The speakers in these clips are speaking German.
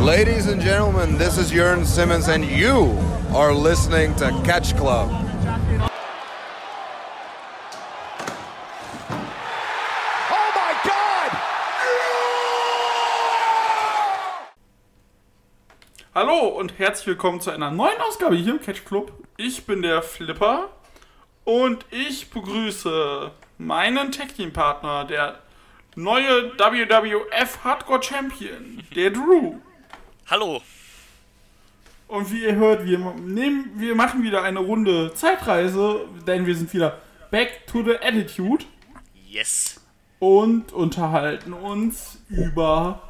Ladies and gentlemen, this is Jörn Simmons, and you are listening to Catch Club. Oh my God! Hallo und herzlich willkommen zu einer neuen Ausgabe hier im Catch Club. Ich bin der Flipper und ich begrüße meinen Tag Team Partner, der neue WWF Hardcore Champion, der Drew. Hallo. Und wie ihr hört, wir, nehmen, wir machen wieder eine Runde Zeitreise, denn wir sind wieder back to the Attitude Yes. und unterhalten uns über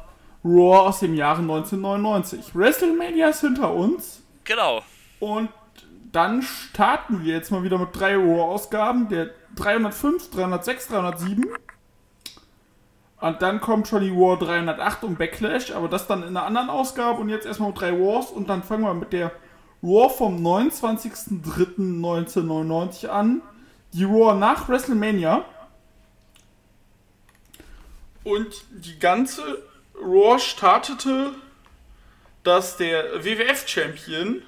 Raw aus dem Jahre 1999. WrestleMania ist hinter uns Genau. und dann starten wir jetzt mal wieder mit drei Raw-Ausgaben, der 305, 306, 307. Und dann kommt schon die Raw 308 und Backlash, aber das dann in einer anderen Ausgabe und jetzt erstmal drei Wars und dann fangen wir mit der Raw vom 29.03.1999 an. Die Raw nach WrestleMania. Und die ganze Raw startete, dass der WWF-Champion,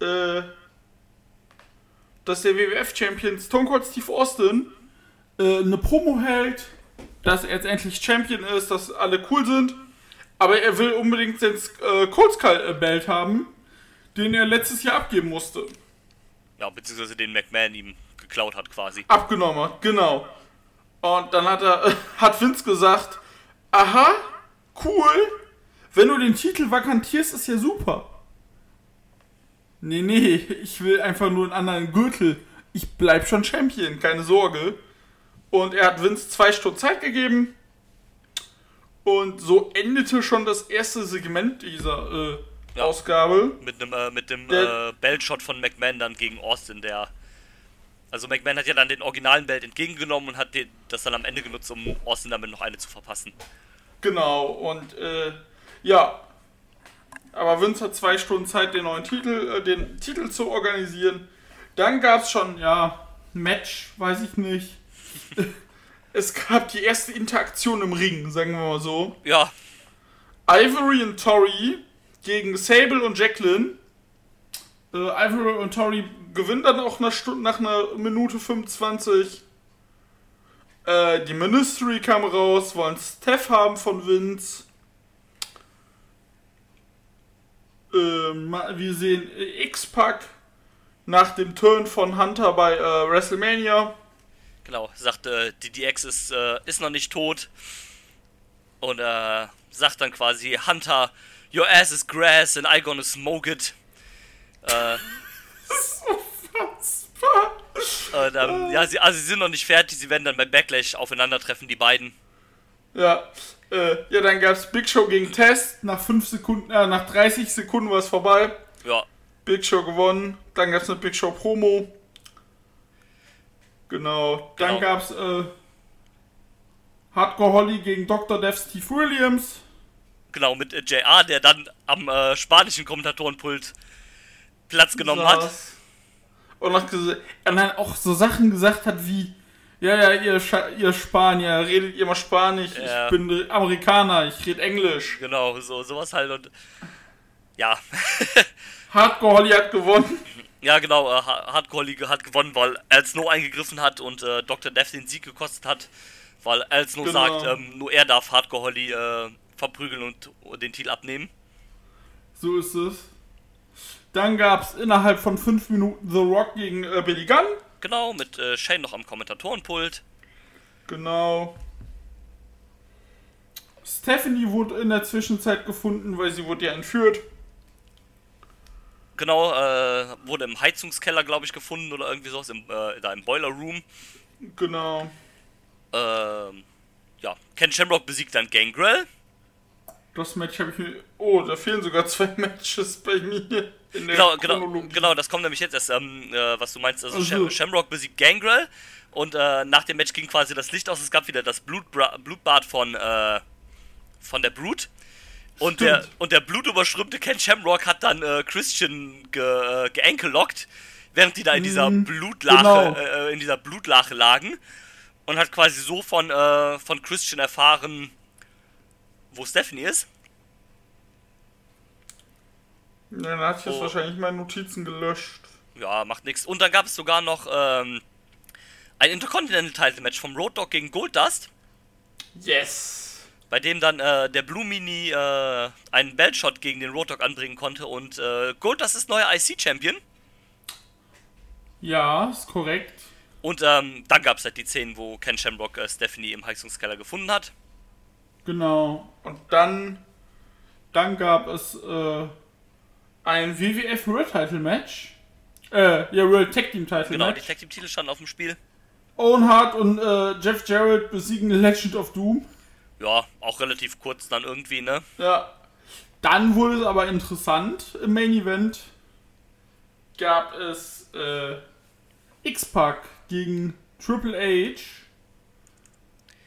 äh, dass der WWF-Champion Stone Cold Steve Austin äh, eine Promo hält, dass er jetzt endlich Champion ist, dass alle cool sind, aber er will unbedingt den äh, Cold Skull Belt haben, den er letztes Jahr abgeben musste. Ja, beziehungsweise den McMahon ihm geklaut hat quasi. abgenommen hat, genau. Und dann hat er, hat Vince gesagt, aha, cool, wenn du den Titel vakantierst, ist ja super. Nee, nee, ich will einfach nur einen anderen Gürtel. Ich bleib schon Champion, keine Sorge. Und er hat Vince zwei Stunden Zeit gegeben. Und so endete schon das erste Segment dieser äh, Ja. Ausgabe. Mit dem, äh, mit dem Der- äh, Belt-Shot von McMahon dann gegen Austin, der. Also McMahon hat ja dann den originalen Belt entgegengenommen und hat den, das dann am Ende genutzt, um Austin damit noch eine zu verpassen. Genau, und äh, ja. Aber Vince hat zwei Stunden Zeit, den neuen Titel, äh, den Titel zu organisieren. Dann gab es schon, ja, ein Match, weiß ich nicht. Es gab die erste Interaktion im Ring, sagen wir mal so. Ja, Ivory und Tori gegen Sable und Jacqueline. Äh, Ivory und Tori gewinnen dann auch eine Stunde, nach einer Minute 25. Äh, die Ministry kam raus, wollen Steph haben von Vince. Ähm, wir sehen äh, X-Pac nach dem Turn von Hunter bei äh, WrestleMania. Genau. Sagt, äh, die DX ist, äh, ist noch nicht tot. Und äh, sagt dann quasi, Hunter, your ass is grass and I gonna smoke it. Äh, und, ähm, ja, sie, also sie sind noch nicht fertig, sie werden dann bei Backlash aufeinandertreffen, die beiden. Ja, äh, ja, dann gab's Big Show gegen Test. Nach 5 Sekunden, äh, nach 30 Sekunden war es vorbei. Ja, Big Show gewonnen. Dann gab's eine Big Show Promo. Genau. Dann Genau. gab's äh, Hardcore Holly gegen Dr. Death Steve Williams. genau, mit äh, JR, der dann am äh, spanischen Kommentatorenpult Platz genommen hat. saß. Und, noch gese- und dann auch so Sachen gesagt hat wie, ja, ja, ihr, Scha ihr Spanier, redet ihr mal Spanisch, Ja. ich bin Amerikaner, ich rede Englisch. Genau, so sowas halt und ja, Hardcore Holly hat gewonnen. Ja genau, äh, Ha- Hardcore League hat gewonnen, weil Al Snow eingegriffen hat und äh, Dr. Death den Sieg gekostet hat, weil Al Snow Genau. sagt, ähm, nur er darf Hardcore Holly äh, verprügeln und, und den Titel abnehmen. So ist es. Dann gab's innerhalb von 5 Minuten The Rock gegen äh, Billy Gunn. Genau, mit äh, Shane noch am Kommentatorenpult. Genau. Stephanie wurde in der Zwischenzeit gefunden, weil sie wurde ja entführt. Genau, äh, wurde im Heizungskeller, glaube ich, gefunden oder irgendwie sowas, im, äh, da im Boiler Room. Genau. Ähm, ja, Ken Shamrock besiegt dann Gangrel. Das Match habe ich mir. Oh, da fehlen sogar zwei Matches bei mir. In der Genau, genau, genau, das kommt nämlich jetzt erst, ähm, äh, was du meinst. Also Ach so. Sham Shamrock besiegt Gangrel und äh, nach dem Match ging quasi das Licht aus. Es gab wieder das Blutbra Blutbad von, äh, von der Brute. Und der, und der blutüberströmte Ken Shamrock hat dann äh, Christian ge, äh, während die da in dieser mm, Blutlache, genau. äh, in dieser Blutlache lagen. Und hat quasi so von, äh, von Christian erfahren, wo Stephanie ist. Ja, dann hat ich oh. wahrscheinlich meine Notizen gelöscht. Ja, macht nichts. Und dann gab es sogar noch ähm, ein Intercontinental Title Match vom Road Dog gegen Goldust. Yes! Bei dem dann äh, der Blue Mini äh, einen Belt-Shot gegen den Road Dogg anbringen konnte und äh, Goldust ist neuer IC-Champion. Ja, ist korrekt. Und ähm, dann gab es halt die Szenen, wo Ken Shamrock äh, Stephanie im Heizungskeller gefunden hat. Genau. Und dann, dann gab es äh, ein WWF World Title Match. Äh, ja, World Tag Team Title Genau, die Match. Tag Team Titel standen auf dem Spiel. Owen Hart und äh, Jeff Jarrett besiegen Legend of Doom. Ja, auch relativ kurz dann irgendwie, ne? Ja. Dann wurde es aber interessant. Im Main Event gab es äh, X-Pac gegen Triple H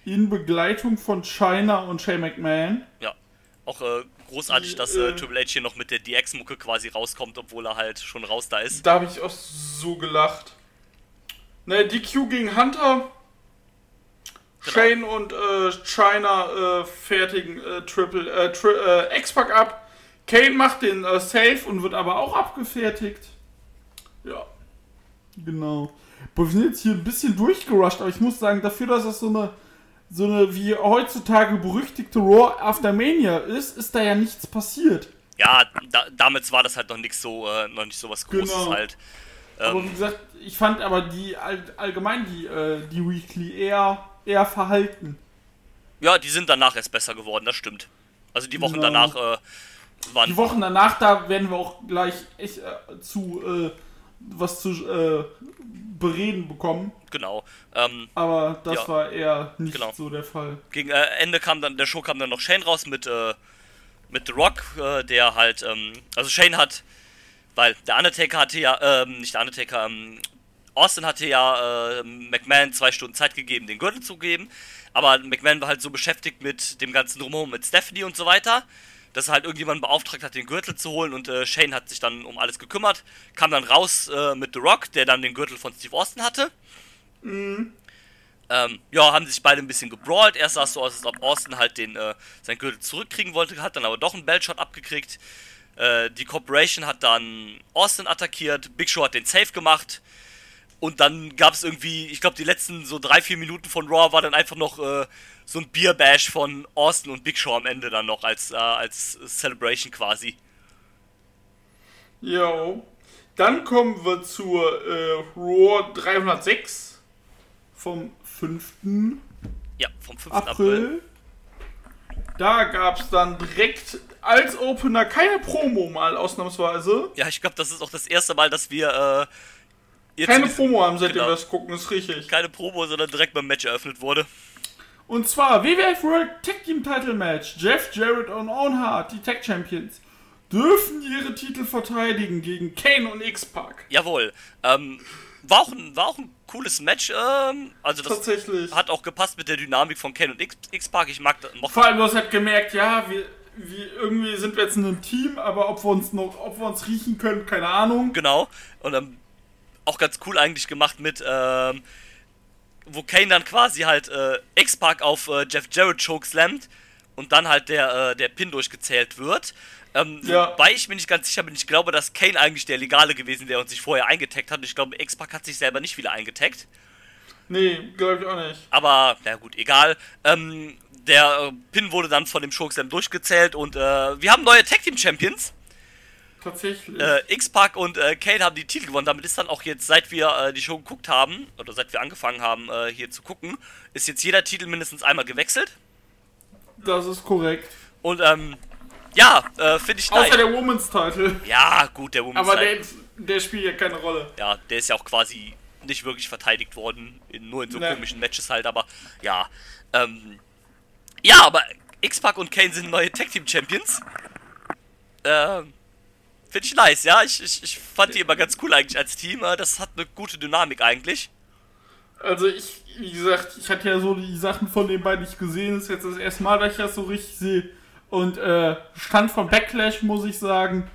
in Begleitung von China und Shane McMahon. Ja. Auch äh, großartig, dass äh, äh, Triple H hier noch mit der DX-Mucke quasi rauskommt, obwohl er halt schon raus da ist. Da habe ich auch so gelacht. Ne, DQ gegen Hunter. Genau. Shane und äh, China äh, fertigen äh, Triple äh, tri äh, X-Pac ab. Kane macht den äh, Safe und wird aber auch abgefertigt. Ja. Genau. Wir sind jetzt hier ein bisschen durchgerusht, aber ich muss sagen, dafür, dass das so eine so eine wie heutzutage berüchtigte Raw After Mania ist, ist da ja nichts passiert. Ja, da, damit war das halt noch nichts so, äh, noch nicht so was Großes Genau. halt. Aber Ähm, wie gesagt, ich fand aber die all, allgemein die, äh, die Weekly eher, eher verhalten. ja, die sind danach erst besser geworden, das stimmt. Also die Wochen Genau. danach äh, waren. Die Wochen danach, da werden wir auch gleich echt äh, zu äh, was zu äh, bereden bekommen. Genau. Ähm, Aber das Ja. war eher nicht Genau. so der Fall. gegen äh, Ende kam dann, der Show kam dann noch Shane raus mit, äh, mit The Rock, der halt, ähm, also Shane hat, weil der Undertaker hatte ja, ähm, nicht der Undertaker, ähm, Austin hatte ja äh, McMahon zwei Stunden Zeit gegeben, den Gürtel zu geben, aber McMahon war halt so beschäftigt mit dem ganzen Drumherum, mit Stephanie und so weiter, dass er halt irgendjemand beauftragt hat, den Gürtel zu holen und äh, Shane hat sich dann um alles gekümmert, kam dann raus äh, mit The Rock, der dann den Gürtel von Steve Austin hatte. Ähm, ja, haben sich beide ein bisschen gebrawlt. Erst sah es so aus, als ob Austin halt den, äh, sein Gürtel zurückkriegen wollte, hat dann aber doch einen Bellshot abgekriegt. Äh, die Corporation hat dann Austin attackiert, Big Show hat den Safe gemacht. Und dann gab es irgendwie, ich glaube, die letzten so drei, vier Minuten von Raw war dann einfach noch äh, so ein Bierbash von Austin und Big Show am Ende dann noch als, äh, als Celebration quasi. Jo. Dann kommen wir zur äh, Raw 306 vom 5. Ja, vom 5. April. April. Da gab es dann direkt als Opener keine Promo mal ausnahmsweise. Ja, ich glaube, das ist auch das erste Mal, dass wir äh, jetzt Keine Promo haben, seitdem genau. wir das gucken, ist richtig. keine Promo, sondern direkt beim Match eröffnet wurde. Und zwar WWF World Tag Team Title Match. Jeff Jarrett und Owen Hart, die Tag Champions, dürfen ihre Titel verteidigen gegen Kane und X-Pac. Jawohl. Ähm, war, auch ein, war auch ein cooles Match. Ähm, also das Tatsächlich. hat auch gepasst mit der Dynamik von Ken und X-Pac. Ich mag das. Vor allem, du hast halt gemerkt, ja, wir, wir, irgendwie sind wir jetzt in einem Team, aber ob wir uns noch, ob wir uns riechen können, keine Ahnung. Genau. Und ähm, auch ganz cool eigentlich gemacht mit, ähm, wo Kane dann quasi halt äh, X-Pac auf äh, Jeff Jarrett chokeslammt und dann halt der, äh, der Pin durchgezählt wird. Ähm, Ja. Wobei ich mir nicht ganz sicher bin, ich glaube, dass Kane eigentlich der Legale gewesen wäre und sich vorher eingetaggt hat. Und ich glaube, X-Pac hat sich selber nicht wieder eingetaggt. Nee, glaube ich auch nicht. Aber, na gut, egal. Ähm, der äh, Pin wurde dann von dem Chokeslam durchgezählt und äh, wir haben neue Tag Team Champions. Tatsächlich. Äh, X-Pac und äh, Kane haben die Titel gewonnen. Damit ist dann auch jetzt, seit wir äh, die Show geguckt haben, oder seit wir angefangen haben, äh, hier zu gucken, ist jetzt jeder Titel mindestens einmal gewechselt. das ist korrekt. Und, ähm, ja, äh, finde ich nice. Außer der Women's Title. Ja, gut, der Women's Aber Title. der, der spielt ja keine Rolle. Ja, der ist ja auch quasi nicht wirklich verteidigt worden, in, nur in so Nee. komischen Matches halt, aber ja. Ähm, ja, aber X-Pac und Kane sind neue Tag Team Champions. Ähm, Finde ich nice, ja. Ich, ich, ich fand die immer ganz cool eigentlich als Team. Das hat eine gute Dynamik eigentlich. Also ich, wie gesagt, ich hatte ja so die Sachen von den beiden nicht gesehen. Das ist jetzt das erste Mal, dass ich das so richtig sehe. Und äh, Stand von Backlash muss ich sagen,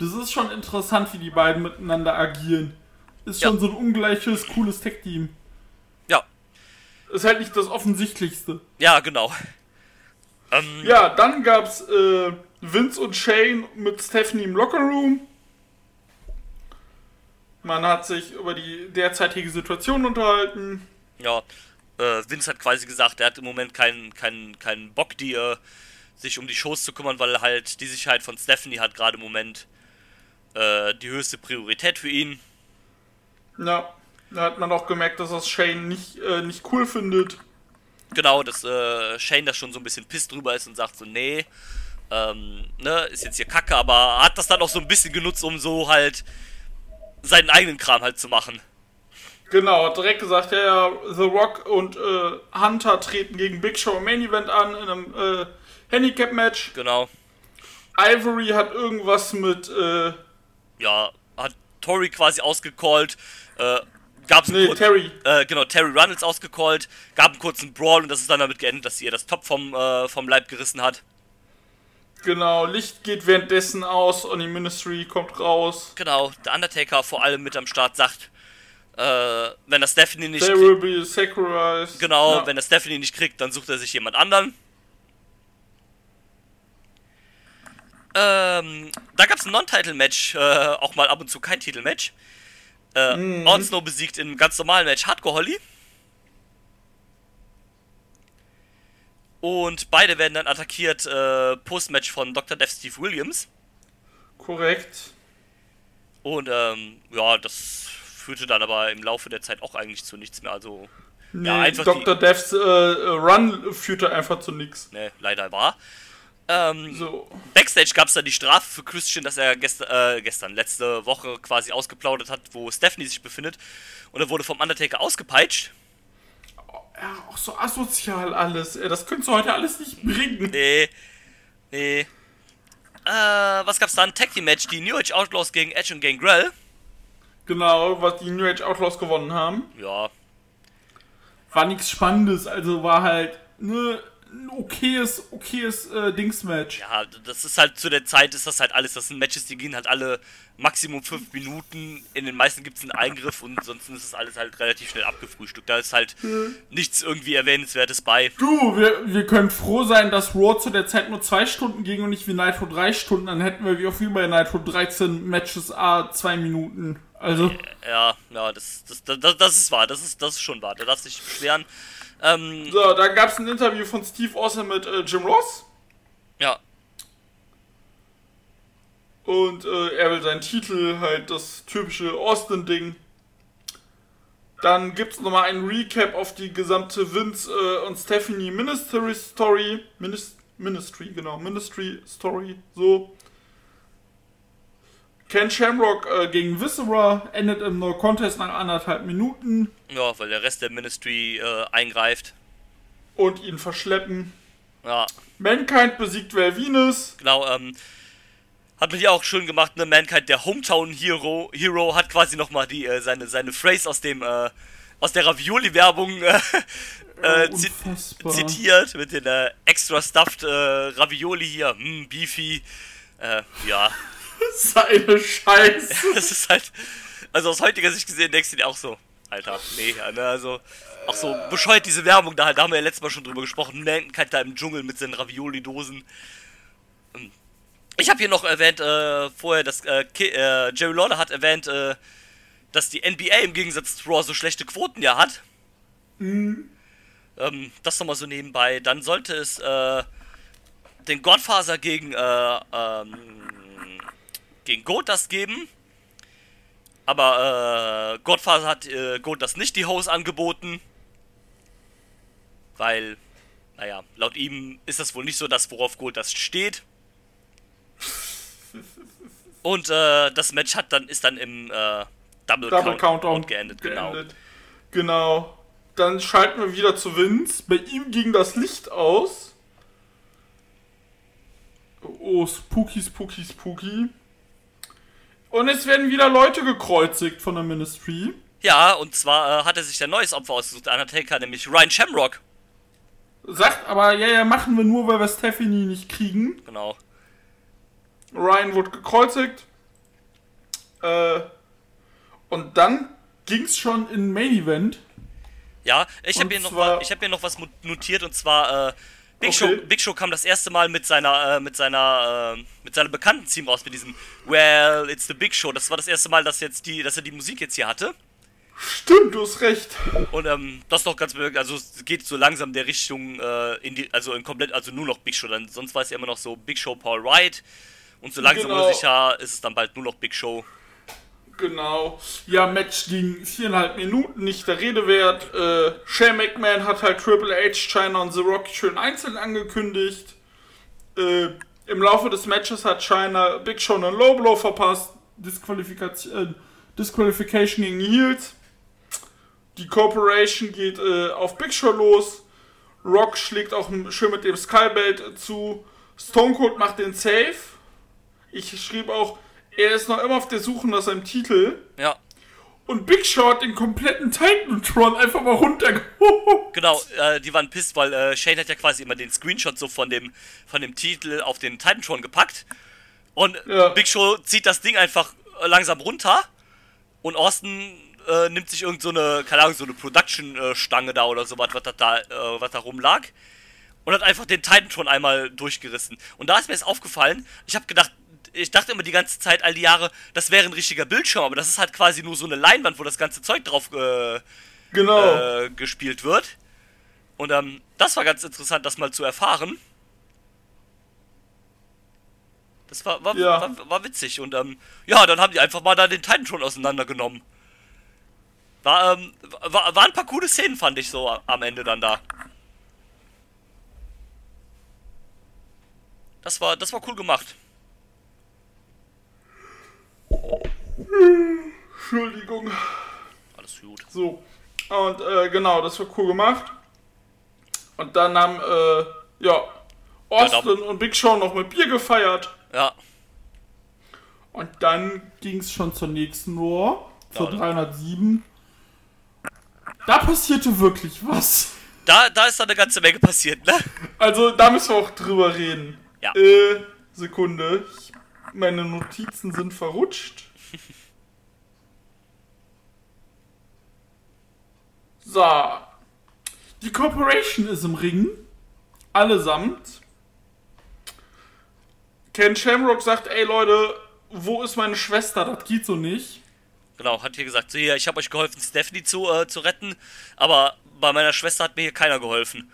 das ist schon interessant, wie die beiden miteinander agieren. Ist Ja. schon so ein ungleiches, cooles Tech-Team. Ja, Ist halt nicht das Offensichtlichste. ja, genau. Ähm, Ja, dann gab's äh, Vince und Shane mit Stephanie im Lockerroom. Man hat sich über die derzeitige Situation unterhalten. Ja, äh, Vince hat quasi gesagt, er hat im Moment keinen keinen keinen Bock, die, äh, sich um die Shows zu kümmern, weil halt die Sicherheit von Stephanie hat gerade im Moment äh, die höchste Priorität für ihn. Ja, da hat man auch gemerkt, dass das Shane nicht, äh, nicht cool findet. Genau, dass äh, Shane da schon so ein bisschen piss drüber ist und sagt so, nee, ähm, ne, ist jetzt hier kacke, aber hat das dann auch so ein bisschen genutzt, um so halt seinen eigenen Kram halt zu machen. Genau, hat direkt gesagt, ja, ja, The Rock und äh, Hunter treten gegen Big Show im Main Event an in einem äh, Handicap-Match. Genau. Ivory hat irgendwas mit, äh, Ja, hat Tori quasi ausgecallt, äh, gab's einen nee, Terry. äh, genau, Terry Runnels ausgecallt, gab einen kurzen Brawl und das ist dann damit geendet, dass sie ihr das Top vom, äh, vom Leib gerissen hat. Genau, Licht geht währenddessen aus und die Ministry kommt raus. Genau, der Undertaker vor allem mit am Start sagt, äh, wenn er Stephanie nicht They will be sacrificed. Genau, ja. wenn er Stephanie nicht kriegt, dann sucht er sich jemand anderen. Ähm, da gab es ein Non-Title-Match, äh, auch mal ab und zu kein Titelmatch. Äh, Mhm. Onslow besiegt im ganz normalen Match Hardcore Holly. Und beide werden dann attackiert, äh, Post-Match von Dr. Death Steve Williams. Korrekt. Und ähm, ja, das führte dann aber im Laufe der Zeit auch eigentlich zu nichts mehr. Also, Nee, ja, einfach Dr. die, Devs äh, Run führte einfach zu nix. ne, leider war. Ähm, So. Backstage gab es dann die Strafe für Christian, dass er gest äh, gestern, letzte Woche quasi ausgeplaudert hat, wo Stephanie sich befindet. Und er wurde vom Undertaker ausgepeitscht. Ja, auch so asozial alles. Das könntest du heute alles nicht bringen. Nee. Nee. Äh, was gab's dann? Tag Team Match, die New Age Outlaws gegen Edge und Gangrel. Genau, was die New Age Outlaws gewonnen haben. Ja, War nichts Spannendes, also war halt ne, okayes, okayes äh, Dingsmatch. ja, das ist halt zu der Zeit ist das halt alles. Das sind Matches, die gehen halt alle Maximum 5 Minuten. In den meisten gibt's einen Eingriff und sonst ist das alles halt relativ schnell abgefrühstückt. Da ist halt nichts irgendwie Erwähnenswertes bei. Du, wir, wir können froh sein, dass Raw zu der Zeit nur zwei Stunden ging und nicht wie Nitro drei Stunden. Dann hätten wir wie auch wie bei Nitro 13 Matches A zwei Minuten. Also, Ja, ja, das, das, das, das ist wahr, das ist, das ist schon wahr, da darfst du dich beschweren. Ähm, so, dann gab es ein Interview von Steve Austin mit äh, Jim Ross. ja, Und äh, er will seinen Titel, halt das typische Austin-Ding. Dann gibt es nochmal einen Recap auf die gesamte Vince äh, und Stephanie Ministry Story. Minis Ministry, genau, Ministry Story, so. Ken Shamrock äh, gegen Viscera endet im No Contest nach anderthalb Minuten ja, weil der Rest der Ministry äh, eingreift. und ihn verschleppen. Ja, Mankind besiegt Val Venus. genau, ähm, hat man hier auch schön gemacht, ne, Mankind, der Hometown Hero, Hero hat quasi nochmal die, äh, seine, seine Phrase aus dem, äh, aus der Ravioli-Werbung, äh, äh, zi zitiert, mit den, äh, extra stuffed, äh, Ravioli hier, hm, beefy, äh, ja. Seine Scheiße. Das ist halt, also aus heutiger Sicht gesehen, denkst du dir auch so, Alter, mega, ne, also, auch so bescheuert diese Werbung da, da haben wir ja letztes Mal schon drüber gesprochen, Mankind da im Dschungel mit seinen Ravioli-Dosen. Ähm, Ich habe hier noch erwähnt, äh, vorher, dass, äh, äh, Jerry Lawler hat erwähnt, äh, dass die NBA im Gegensatz zu Raw so schlechte Quoten ja hat. Ähm, das nochmal so nebenbei. Dann sollte es, äh, den Godfather gegen, äh, ähm, gegen Gotas geben. Aber äh, Godfather hat äh, Gotas nicht die Hose angeboten. Weil, naja, laut ihm ist das wohl nicht so das, worauf Gotas steht. Und äh, das Match hat dann ist dann im äh, Double, Double Count Countdown geendet, genau. geendet. Genau. Dann schalten wir wieder zu Vince. Bei ihm ging das Licht aus. Oh, spooky, spooky, spooky. Und es werden wieder Leute gekreuzigt von der Ministry. Ja, und zwar äh, hat er sich ein neues Opfer ausgesucht, der Undertaker, nämlich Ryan Shamrock. Sagt aber, ja, ja, machen wir nur, weil wir Stephanie nicht kriegen. Genau. Ryan wurde gekreuzigt. Äh, und dann ging's schon in Main Event. Ja, ich habe hier, noch ich hab hier noch was notiert und zwar, äh, Big, Okay. Show, Big Show kam das erste Mal mit seiner, äh, mit seiner, äh, mit seinem bekannten Team raus, mit diesem Well, it's the Big Show. Das war das erste Mal, dass jetzt die, dass er die Musik jetzt hier hatte. Stimmt, du hast recht. Und ähm, das ist doch ganz bewegend. Also es geht so langsam der Richtung äh, in die, also in komplett, also nur noch Big Show. Dann sonst war es ja immer noch so Big Show Paul Wright. Und so langsam Genau. oder sicher ist es dann bald nur noch Big Show. Genau. Ja, Match ging viereinhalb Minuten, nicht der Rede wert. Äh, Shane McMahon hat halt Triple H, China und The Rock schön einzeln angekündigt. Äh, Im Laufe des Matches hat China Big Show einen Low Blow verpasst. Disqualifikation, äh, Disqualification gegen Heels. Die Corporation geht äh, auf Big Show los. Rock schlägt auch schön mit dem Skybelt zu. Stone Cold macht den Save. Ich schrieb auch, er ist noch immer auf der Suche nach seinem Titel. Ja, Und Big Show hat den kompletten Titantron einfach mal runtergeholt. genau. Äh, die waren pisst, weil äh, Shane hat ja quasi immer den Screenshot so von dem, von dem Titel auf den Titantron gepackt. Und Ja. Big Show zieht das Ding einfach äh, langsam runter. Und Austin äh, nimmt sich irgend so eine, keine Ahnung, so eine Production-Stange da oder sowas, was da, äh, was da rumlag. Und hat einfach den Titantron einmal durchgerissen. Und da ist mir jetzt aufgefallen, ich habe gedacht, ich dachte immer die ganze Zeit, all die Jahre, das wäre ein richtiger Bildschirm, aber das ist halt quasi nur so eine Leinwand, wo das ganze Zeug drauf äh, Genau. äh, gespielt wird. Und ähm, das war ganz interessant, das mal zu erfahren. Das war, war, Ja. war, war witzig. Und ähm, ja, dann haben die einfach mal da den Titantron auseinandergenommen. War, ähm, war, waren ein paar coole Szenen, fand ich so am Ende dann da. Das war, das war cool gemacht. Entschuldigung. Alles gut. So. Und äh, genau, das war cool gemacht. Und dann haben, äh, ja, Austin und Big Show noch mit Bier gefeiert. Ja, Und dann ging es schon zur nächsten Raw, zur Ja. 307. Da passierte wirklich was. da, da ist dann eine ganze Menge passiert, ne? Also, da müssen wir auch drüber reden. Ja. Äh, Sekunde. Meine Notizen sind verrutscht. So. Die Corporation ist im Ring. Allesamt. Ken Shamrock sagt, ey Leute, wo ist meine Schwester? Das geht so nicht. Genau, hat hier gesagt, so hier, ich habe euch geholfen, Stephanie zu, äh, zu retten, aber bei meiner Schwester hat mir hier keiner geholfen.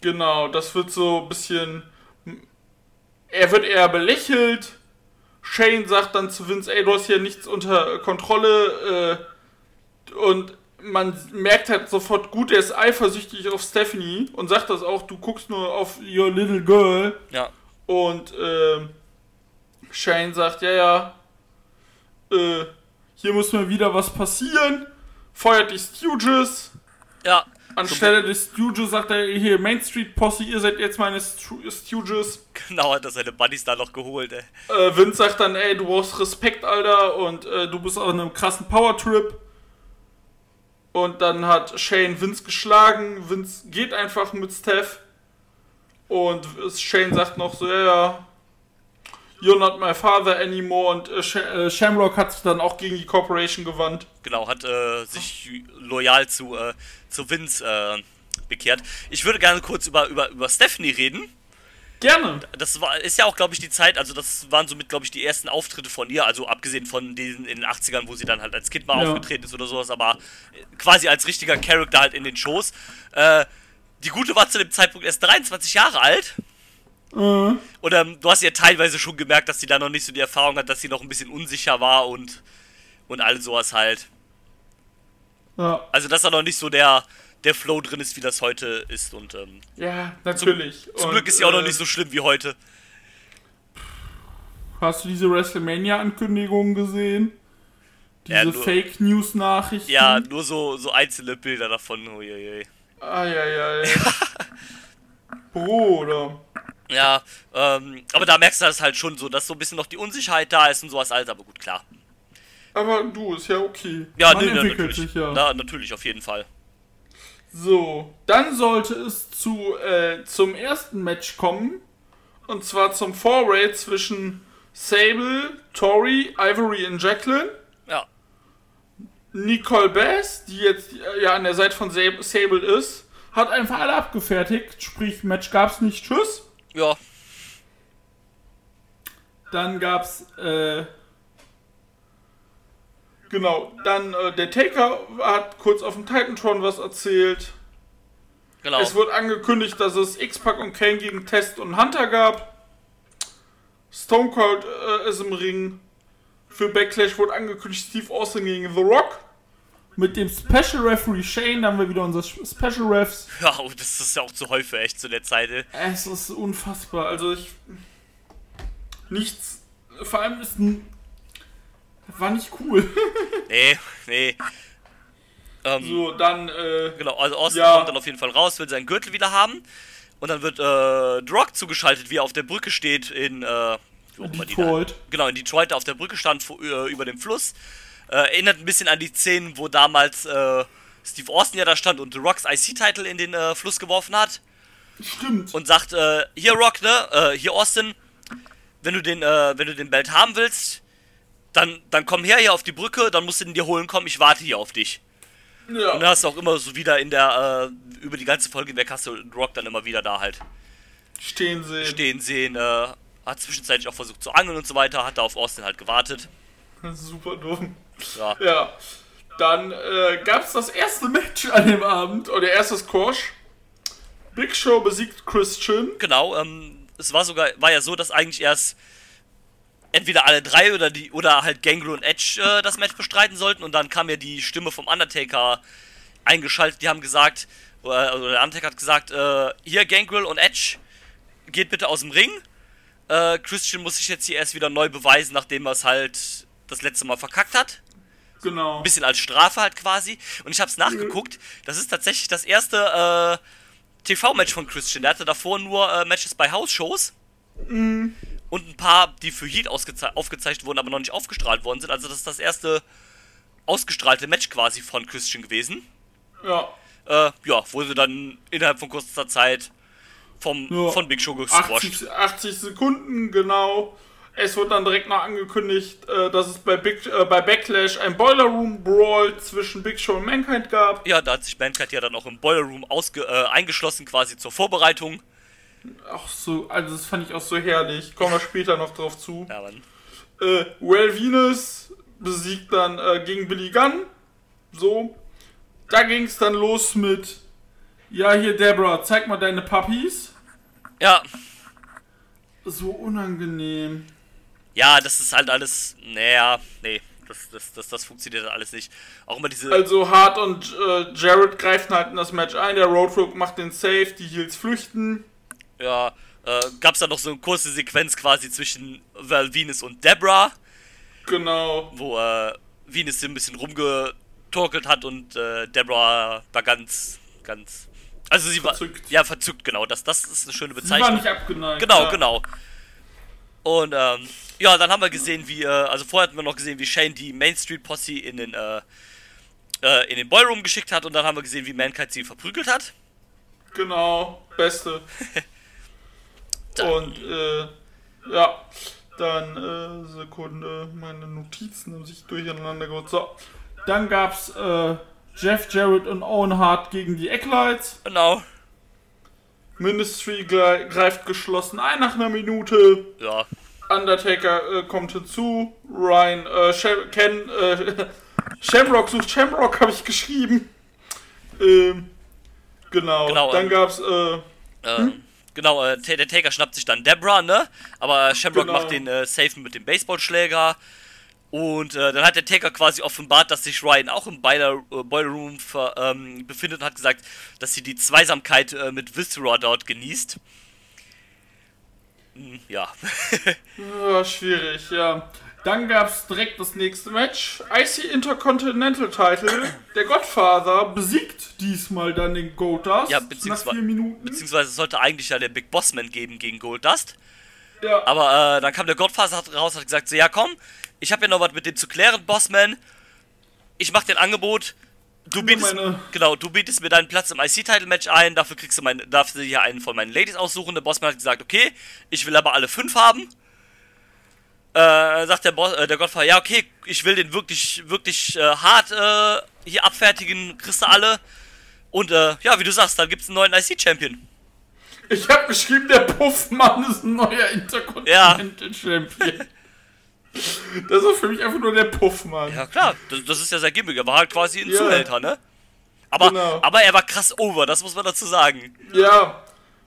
Genau, das wird so ein bisschen. Er wird eher belächelt. Shane sagt dann zu Vince, ey, du hast hier nichts unter Kontrolle. Äh, und man merkt halt sofort gut, er ist eifersüchtig auf Stephanie und sagt das auch, du guckst nur auf your little girl. Ja, Und ähm, Shane sagt, ja, ja, äh, hier muss mal wieder was passieren. Feuert die Stooges. ja, Anstelle des Stooges sagt er hier, Main Street Posse, ihr seid jetzt meine Stooges. genau, hat er seine Buddies da noch geholt, ey. Äh, Vince sagt dann, ey, du brauchst Respekt, Alter, und äh, du bist auf einem krassen Powertrip. Und dann hat Shane Vince geschlagen. Vince geht einfach mit Steph. Und Shane sagt noch so, ja, you're not my father anymore. Und äh, äh, Shamrock hat sich dann auch gegen die Corporation gewandt. Genau, hat äh, sich loyal zu, äh, zu Vince äh, bekehrt. Ich würde gerne kurz über, über, über Stephanie reden. Gerne. Das war, ist ja auch, glaube ich, die Zeit, also das waren somit, glaube ich, die ersten Auftritte von ihr, also abgesehen von diesen in den 80ern, wo sie dann halt als Kind mal Ja. aufgetreten ist oder sowas, aber äh, quasi als richtiger Charakter halt in den Shows. Äh, die Gute war zu dem Zeitpunkt erst 23 Jahre alt. Äh, Und ähm, du hast ja teilweise schon gemerkt, dass sie da noch nicht so die Erfahrung hat, dass sie noch ein bisschen unsicher war und, und all sowas halt. ja. Also, dass da noch nicht so der, der Flow drin ist, wie das heute ist. Und ähm, ja, natürlich. zum Und, Glück ist sie auch noch äh, nicht so schlimm wie heute. Hast du diese WrestleMania-Ankündigungen gesehen? Diese Ja, nur- Fake News-Nachrichten? Ja, nur so, so einzelne Bilder davon. Uiuiui. Eieiei. Bruder. Ja, ähm, aber da merkst du das halt schon so, dass so ein bisschen noch die Unsicherheit da ist und sowas alles, aber gut, klar. Aber du, ist ja okay. Ja, nee, entwickelt natürlich. sich ja. Na, natürlich, auf jeden Fall. So, dann sollte es zu, äh, zum ersten Match kommen. Und zwar zum Four-Way zwischen Sable, Tori, Ivory und Jacqueline. Ja, Nicole Bass, die jetzt äh, ja an der Seite von Sab- Sable ist, hat einfach alle abgefertigt. Sprich, Match gab's nicht. Tschüss. Ja, Dann gab's, äh. Genau, dann äh, der Taker hat kurz auf dem Titantron was erzählt. genau. Es wurde angekündigt, dass es X-Pac und Kane gegen Test und Hunter gab. Stone Cold äh, ist im Ring. Für Backlash wurde angekündigt Steve Austin gegen The Rock. Mit dem Special Referee Shane, haben wir wieder unsere Special Refs. Ja, oh, das ist ja auch zu häufig echt zu der Zeit. ey. Es ist unfassbar. Also ich. Nichts. Vor allem ist ein. War nicht cool. Nee, nee. Ähm, so, dann, äh. Genau, also Austin Ja. kommt dann auf jeden Fall raus, will seinen Gürtel wieder haben. Und dann wird äh, Drock zugeschaltet, wie er auf der Brücke steht in, äh, Detroit. Genau, in Detroit auf der Brücke stand äh, über dem Fluss. Äh, erinnert ein bisschen an die Szenen, wo damals äh, Steve Austin ja da stand und The Rocks IC-Title in den äh, Fluss geworfen hat. Stimmt. Und sagt, äh, hier Rock, ne, äh, hier Austin, wenn du den, wenn du den Belt haben willst, dann, dann komm her hier auf die Brücke, dann musst du den dir holen kommen, ich warte hier auf dich. Ja. Und dann hast du auch immer so wieder in der, äh, über die ganze Folge weg hast du Rock dann immer wieder da halt Stehen sehen. stehen sehen, äh, hat zwischenzeitlich auch versucht zu angeln und so weiter, hat da auf Austin halt gewartet. Super dumm. Ja, Ja. Dann äh, gab es das erste Match an dem Abend, oder erste Squash. Big Show besiegt Christian. genau, ähm, es war sogar, war ja so, dass eigentlich erst entweder alle drei oder die, oder halt Gangrel und Edge äh, das Match bestreiten sollten und dann kam ja die Stimme vom Undertaker eingeschaltet, die haben gesagt, äh, also der Undertaker hat gesagt, äh, hier Gangrel und Edge, geht bitte aus dem Ring. Äh, Christian muss sich jetzt hier erst wieder neu beweisen, nachdem er es halt das letzte Mal verkackt hat. Genau. Ein bisschen als Strafe halt quasi. Und ich habe es nachgeguckt. Das ist tatsächlich das erste äh, TV-Match von Christian. Der hatte davor nur äh, Matches bei House-Shows. Und ein paar, die für Heat aufgezeichnet wurden, aber noch nicht aufgestrahlt worden sind. Also das ist das erste ausgestrahlte Match quasi von Christian gewesen. Ja. Äh, ja, wurde dann innerhalb von kurzer Zeit vom, Ja. von Big Show gesquashed. 80, 80 Sekunden, genau. Es wird dann direkt noch angekündigt, äh, dass es bei, Big, äh, bei Backlash ein Boiler Room Brawl zwischen Big Show und Mankind gab. Ja, da hat sich Mankind ja dann auch im Boiler Room ausge äh, eingeschlossen quasi zur Vorbereitung. Ach so, also das fand ich auch so herrlich. Kommen wir später noch drauf zu. Ja, Mann. Äh, Well Venus besiegt dann äh, gegen Billy Gunn. So. Da ging es dann los mit. Ja, hier, Deborah, zeig mal deine Puppies. Ja, So unangenehm. Ja, das ist halt alles. Naja, nee, das, das, das, das funktioniert halt alles nicht. Auch immer diese. Also Hart und äh, Jared greifen halt in das Match ein. Der Roadrook macht den Save, die Heels flüchten. Ja, äh, gab's da noch so eine kurze Sequenz quasi zwischen Val Venus und Debra, Genau. wo äh, Venus ein bisschen rumgetorkelt hat und äh, Debra war ganz, ganz. Also sie Verzückt. war. Ja, verzückt, genau. Das, das ist eine schöne Sie war Bezeichnung. nicht abgeneigt. Genau, ja. genau. Und ähm, ja, dann haben wir gesehen, wie, äh, also vorher hatten wir noch gesehen, wie Shane die Main Street Posse in den, äh, äh, in den Ballroom geschickt hat und dann haben wir gesehen, wie Mankind sie verprügelt hat. Genau. Beste. Dann- Und äh, ja, dann äh, Sekunde, meine Notizen haben sich durcheinander geholt. So, dann gab's äh, Jeff Jarrett und Owen Hart gegen die Ecklights. Genau. Ministry gre- greift geschlossen ein nach einer Minute. Ja. Undertaker äh, kommt hinzu. Ryan, äh, Sham Ken, äh, Shamrock sucht Shamrock, habe ich geschrieben. Ähm, genau. Genau, Dann ähm, gab's äh, Ähm, Genau, äh, der Taker schnappt sich dann Debra, ne? Aber Shamrock Genau. macht den äh, Safe mit dem Baseballschläger. Und äh, dann hat der Taker quasi offenbart, dass sich Ryan auch im Boiler, äh, Boiler Room ähm, befindet und hat gesagt, dass sie die Zweisamkeit äh, mit Viscera dort genießt. Hm, ja. Ja, schwierig, ja. Dann gab es direkt das nächste Match. IC Intercontinental Title. Der Godfather besiegt diesmal dann den Goldust Ja, beziehungsweise-. Beziehungsweise es sollte eigentlich ja der Big Bossman geben gegen Goldust. Ja, Aber äh, dann kam der Godfather raus und hat gesagt, so, ja komm, ich habe ja noch was mit dem zu klären, Bossman. Ich mach dir ein Angebot. Du bietest, genau, du bietest mir deinen Platz im IC-Title-Match ein, dafür kriegst du mein, darfst du hier einen von meinen Ladies aussuchen. Der Bossman hat gesagt, okay, ich will aber alle fünf haben. Äh, sagt der, Boss, äh, der Godfather, ja okay, ich will den wirklich, wirklich äh, hart äh, hier abfertigen, kriegst du alle. Und äh, ja, wie du sagst, dann gibt's einen neuen IC-Champion. Ich habe geschrieben, der Puffmann ist ein neuer Intercontinental Champion. Das ist für mich einfach nur der Puffmann. Ja klar, das, das ist ja sehr gimmick. Er war halt quasi ein Ja. Zuhälter, ne? Aber, Genau. aber er war krass over, das muss man dazu sagen. Ja,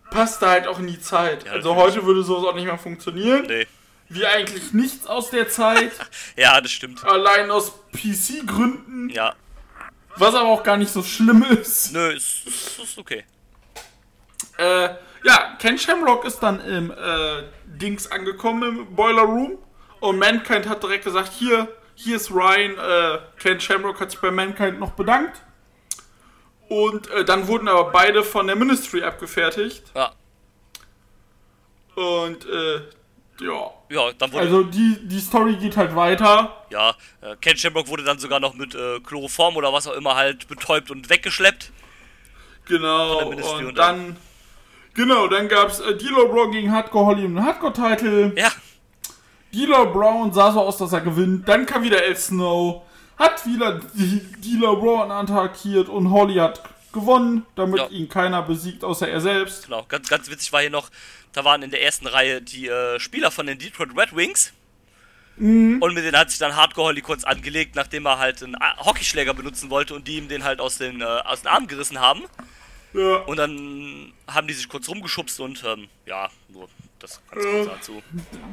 passt da halt auch in die Zeit. Ja, also heute würde sowas auch nicht mehr funktionieren. Nee. Wie eigentlich nichts aus der Zeit. Ja, das stimmt. allein aus PC-Gründen. Ja. Was aber auch gar nicht so schlimm ist. Nö, ist, ist, ist okay. Äh, ja, Ken Shamrock ist dann im äh, Dings angekommen, im Boiler Room. Und Mankind hat direkt gesagt, hier, hier ist Ryan. Äh, Ken Shamrock hat sich bei Mankind noch bedankt. Und äh, dann wurden aber beide von der Ministry abgefertigt. Ja. Und äh, ja. Ja, dann wurde. Also die, die Story geht halt weiter. ja, äh, Ken Shamrock wurde dann sogar noch mit äh, Chloroform oder was auch immer halt betäubt und weggeschleppt. Genau. Und und dann. Genau, dann gab's äh, D'Lo Brown gegen Hardcore Holly den Hardcore-Titel. Ja, D'Lo Brown sah so aus, dass er gewinnt. Dann kam wieder El Snow. Hat wieder D- D'Lo Brown attackiert und Holly hat gewonnen, damit Ja. ihn keiner besiegt, außer er selbst. genau. Ganz, ganz witzig war hier noch, da waren in der ersten Reihe die äh, Spieler von den Detroit Red Wings. Mhm. Und mit denen hat sich dann Hardcore Holly kurz angelegt, nachdem er halt einen A- Hockeyschläger benutzen wollte und die ihm den halt aus den, äh, aus den Armen gerissen haben. Ja. Und dann haben die sich kurz rumgeschubst und ähm, ja, nur das ganz kurz dazu.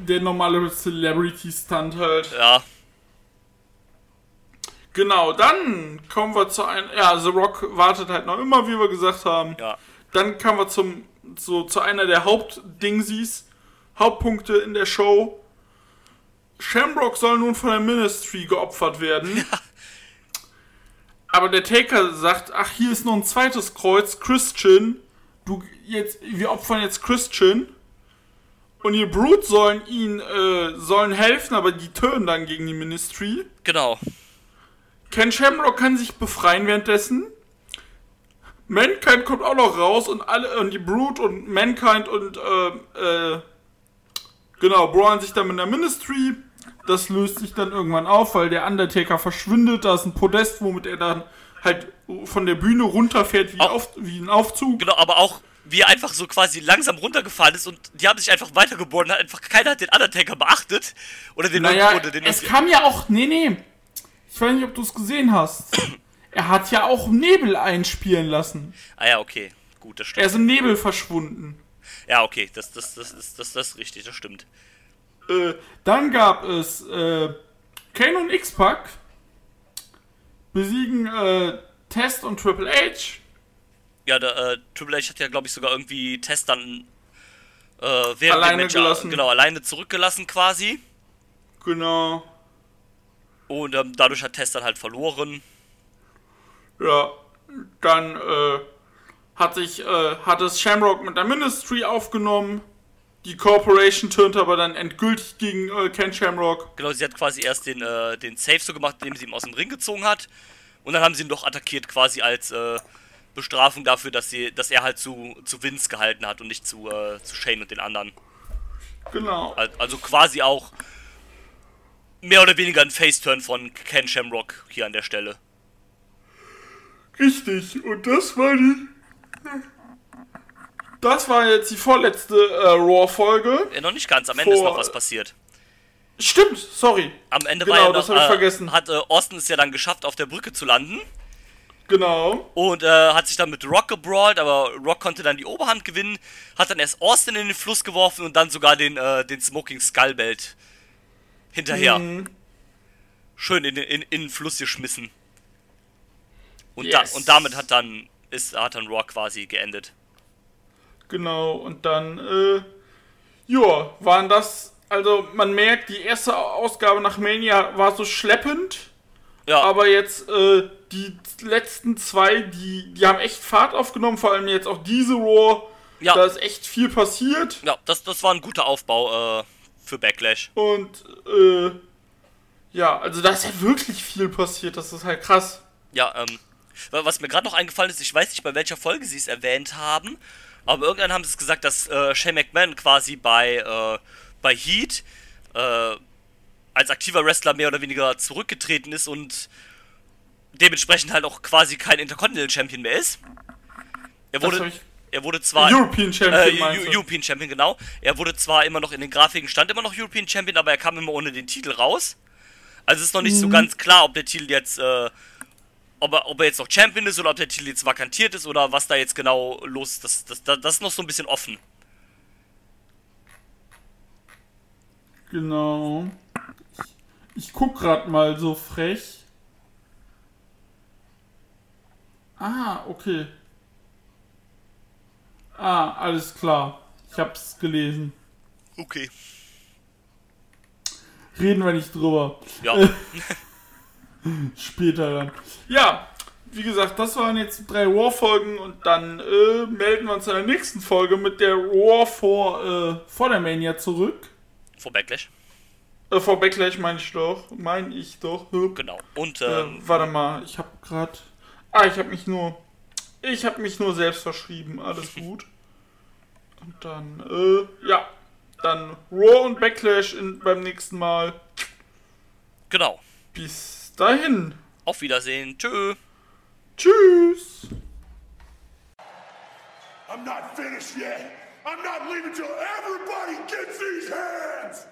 Der normale Celebrity-Stunt halt. Ja, Genau, dann kommen wir zu einem. Ja, The Rock wartet halt noch immer, wie wir gesagt haben. ja. Dann kommen wir zum, so, zu einer der Hauptdingsies, Hauptpunkte in der Show. Shamrock soll nun von der Ministry geopfert werden. Aber der Taker sagt, ach, hier ist noch ein zweites Kreuz, Christian. Du, jetzt, wir opfern jetzt Christian. Und die Brute sollen ihn, äh, sollen helfen, aber die töten dann gegen die Ministry. Genau. Ken Shamrock kann sich befreien währenddessen. Mankind kommt auch noch raus und alle und die Brute und Mankind und äh, äh, genau brawlen sich dann mit der Ministry. Das löst sich dann irgendwann auf, weil der Undertaker verschwindet. Da ist ein Podest, womit er dann halt von der Bühne runterfährt wie, Au- auf, wie ein Aufzug. Genau, aber auch wie er einfach so quasi langsam runtergefallen ist und die haben sich einfach weitergeboren, hat einfach keiner hat den Undertaker beachtet oder den Naja, oder den es kam ja auch. Nee, nee. Ich weiß nicht, ob du es gesehen hast. Er hat ja auch Nebel einspielen lassen. Ah ja, okay. Gut, das Er stimmt. ist im Nebel verschwunden. Ja, okay, das das das das das, das ist richtig, das stimmt. Äh, dann gab es äh, Kane und X-Pac besiegen äh, Test und Triple H. Ja, der äh, Triple H hat ja glaube ich sogar irgendwie Test dann äh, während Alleine Match gelassen. genau alleine zurückgelassen quasi Genau. und ähm, dadurch hat Test dann halt verloren. Ja. Dann äh, hat sich äh, hat es Shamrock mit der Ministry aufgenommen. Die Corporation turnt aber dann endgültig gegen äh, Ken Shamrock. Genau, sie hat quasi erst den äh, den Save so gemacht, indem sie ihn aus dem Ring gezogen hat und dann haben sie ihn doch attackiert quasi als äh, Bestrafung dafür, dass sie dass er halt zu zu Vince gehalten hat und nicht zu äh, zu Shane und den anderen. Genau. Al- Also quasi auch mehr oder weniger ein Face-Turn von Ken Shamrock hier an der Stelle. Richtig. Und das war die. Das war jetzt die vorletzte äh, Raw-Folge. Ja, noch nicht ganz, am Ende ist Vor- noch was passiert. Stimmt, sorry. Am Ende Genau, war ja das noch, hab ich äh, vergessen. hat äh, Austin es ja dann geschafft, auf der Brücke zu landen Genau. und äh, hat sich dann mit Rock gebrawlt, aber Rock konnte dann die Oberhand gewinnen, hat dann erst Austin in den Fluss geworfen und dann sogar den, äh, den Smoking Skull Belt hinterher. Mhm. Schön in, den- in, in den Fluss geschmissen. Und, Yes. da, und damit hat dann, ist, hat dann Rock quasi geendet. Genau, und dann, äh, ja, waren das, also man merkt, die erste Ausgabe nach Mania war so schleppend, Ja, aber jetzt, äh, die letzten zwei, die, die haben echt Fahrt aufgenommen, vor allem jetzt auch diese Raw, Ja. da ist echt viel passiert ja das, das war ein guter Aufbau äh, für Backlash. und, äh, ja, also da ist ja wirklich viel passiert, das ist halt krass. Ja, ähm, was mir gerade noch eingefallen ist, ich weiß nicht, bei welcher Folge sie es erwähnt haben, aber irgendwann haben sie es gesagt, dass äh, Shane McMahon quasi bei, äh, bei Heat äh, als aktiver Wrestler mehr oder weniger zurückgetreten ist und dementsprechend halt auch quasi kein Intercontinental Champion mehr ist. Er wurde, er wurde zwar European Champion, äh? European Champion genau. Er wurde zwar immer noch in den Grafiken stand immer noch European Champion, aber er kam immer ohne den Titel raus. Also es ist noch nicht Mhm. so ganz klar, ob der Titel jetzt äh, ob er, ob er jetzt noch Champion ist oder ob der Titel jetzt vakantiert ist oder was da jetzt genau los ist. Das, das, das, das ist noch so ein bisschen offen. Genau. Ich, ich guck grad mal so frech. Ah, okay. Ah, alles klar. Ich hab's gelesen. Okay. Reden wir nicht drüber. Ja. Später dann. Ja, wie gesagt, das waren jetzt drei War-Folgen und dann äh, melden wir uns in der nächsten Folge mit der War vor, äh, vor der Mania zurück. Vor Backlash. Äh, vor Backlash meine ich doch. Meine ich doch. Genau. Und äh, ähm, warte mal, ich habe gerade. Ah, ich habe mich nur. Ich habe mich nur selbst verschrieben. Alles gut. Und dann, äh, ja. Dann Raw und Backlash in, beim nächsten Mal. genau. Bis dahin. Auf Wiedersehen. Tschö. Tschüss. I'm not finished yet. I'm not leaving till everybody gets these hands.